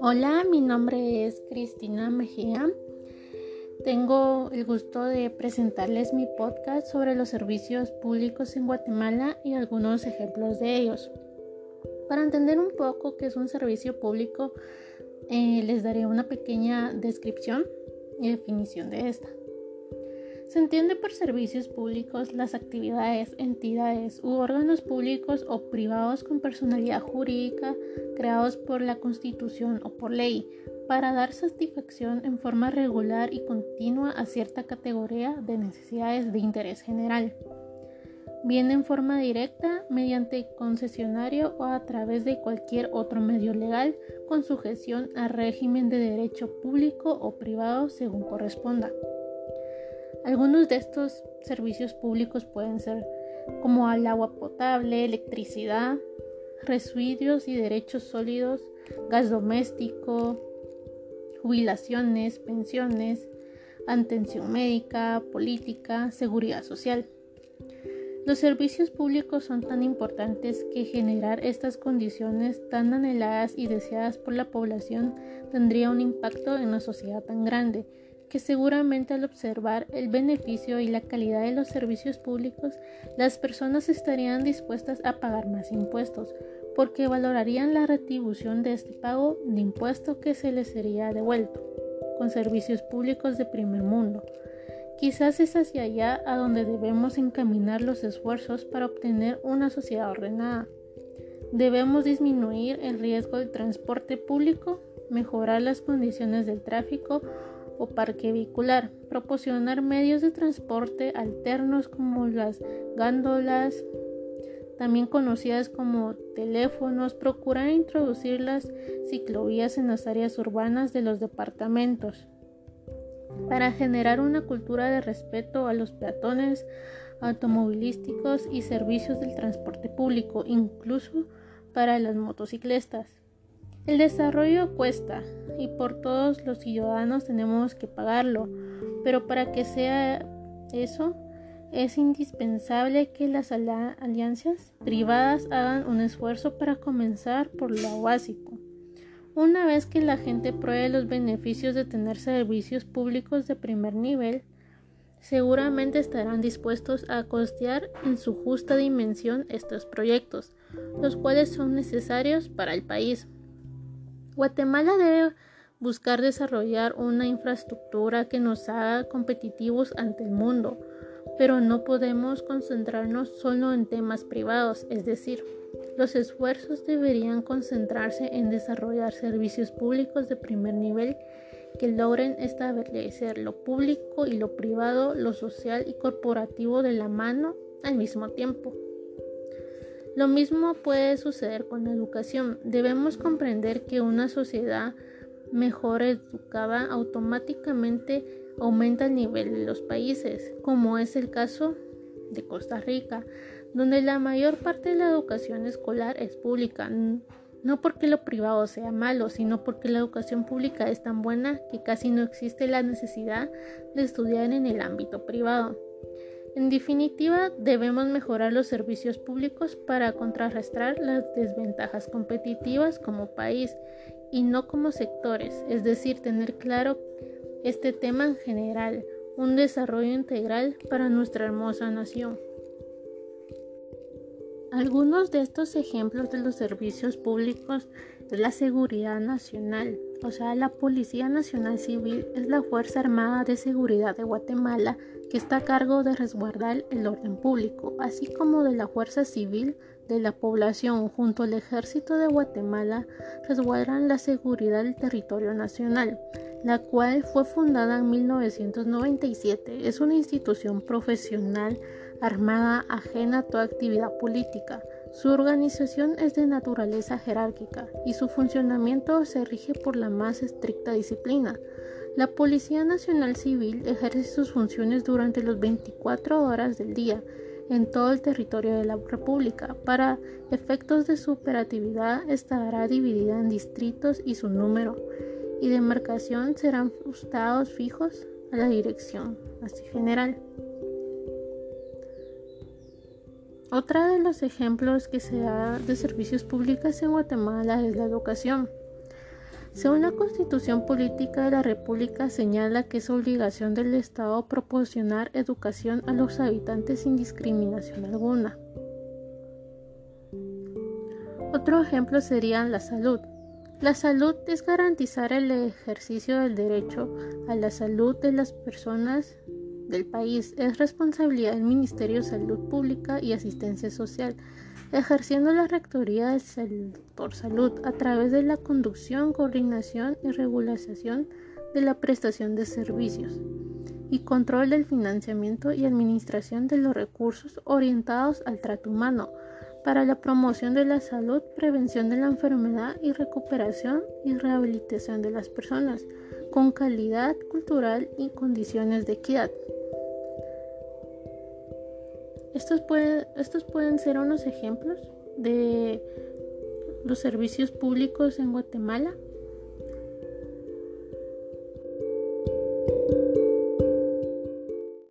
Hola, mi nombre es Cristina Mejía. Tengo el gusto de presentarles mi podcast sobre los servicios públicos en Guatemala y algunos ejemplos de ellos. Para entender un poco qué es un servicio público, eh, les daré una pequeña descripción y definición de esta. Se entiende por servicios públicos las actividades, entidades u órganos públicos o privados con personalidad jurídica creados por la Constitución o por ley para dar satisfacción en forma regular y continua a cierta categoría de necesidades de interés general, bien en forma directa mediante concesionario o a través de cualquier otro medio legal con sujeción al régimen de derecho público o privado según corresponda. Algunos de estos servicios públicos pueden ser como el agua potable, electricidad, residuos y derechos sólidos, gas doméstico, jubilaciones, pensiones, atención médica, política, seguridad social. Los servicios públicos son tan importantes que generar estas condiciones tan anheladas y deseadas por la población tendría un impacto en una sociedad tan grande que seguramente al observar el beneficio y la calidad de los servicios públicos, las personas estarían dispuestas a pagar más impuestos, porque valorarían la retribución de este pago de impuesto que se les sería devuelto, con servicios públicos de primer mundo. Quizás es hacia allá a donde debemos encaminar los esfuerzos para obtener una sociedad ordenada. Debemos disminuir el riesgo del transporte público, mejorar las condiciones del tráfico, o parque vehicular, proporcionar medios de transporte alternos como las gándolas, también conocidas como teléfonos, procurar introducir las ciclovías en las áreas urbanas de los departamentos para generar una cultura de respeto a los peatones, automovilísticos y servicios del transporte público, incluso para las motocicletas. El desarrollo cuesta y por todos los ciudadanos tenemos que pagarlo, pero para que sea eso es indispensable que las alianzas privadas hagan un esfuerzo para comenzar por lo básico. Una vez que la gente pruebe los beneficios de tener servicios públicos de primer nivel, seguramente estarán dispuestos a costear en su justa dimensión estos proyectos, los cuales son necesarios para el país. Guatemala debe buscar desarrollar una infraestructura que nos haga competitivos ante el mundo, pero no podemos concentrarnos solo en temas privados, es decir, los esfuerzos deberían concentrarse en desarrollar servicios públicos de primer nivel que logren establecer lo público y lo privado, lo social y corporativo de la mano al mismo tiempo. Lo mismo puede suceder con la educación. Debemos comprender que una sociedad mejor educada automáticamente aumenta el nivel de los países, como es el caso de Costa Rica, donde la mayor parte de la educación escolar es pública, no porque lo privado sea malo, sino porque la educación pública es tan buena que casi no existe la necesidad de estudiar en el ámbito privado. En definitiva, debemos mejorar los servicios públicos para contrarrestar las desventajas competitivas como país y no como sectores, es decir, tener claro este tema en general, un desarrollo integral para nuestra hermosa nación. Algunos de estos ejemplos de los servicios públicos es la seguridad nacional, o sea, la Policía Nacional Civil es la Fuerza Armada de Seguridad de Guatemala que está a cargo de resguardar el orden público, así como de la Fuerza Civil de la población junto al Ejército de Guatemala resguardan la seguridad del territorio nacional, la cual fue fundada en 1997. Es una institución profesional armada ajena a toda actividad política. Su organización es de naturaleza jerárquica y su funcionamiento se rige por la más estricta disciplina. La Policía Nacional Civil ejerce sus funciones durante las 24 horas del día en todo el territorio de la República. Para efectos de su operatividad estará dividida en distritos y su número y demarcación serán ajustados fijos a la dirección así general. Otra de los ejemplos que se da de servicios públicos en Guatemala es la educación. Según la Constitución Política de la República señala que es obligación del Estado proporcionar educación a los habitantes sin discriminación alguna. Otro ejemplo sería la salud. La salud es garantizar el ejercicio del derecho a la salud de las personas del país. Es responsabilidad del Ministerio de Salud Pública y Asistencia Social ejerciendo la Rectoría por Salud a través de la conducción, coordinación y regulación de la prestación de servicios y control del financiamiento y administración de los recursos orientados al trato humano para la promoción de la salud, prevención de la enfermedad y recuperación y rehabilitación de las personas con calidad cultural y condiciones de equidad. Estos, estos pueden ser unos ejemplos de los servicios públicos en Guatemala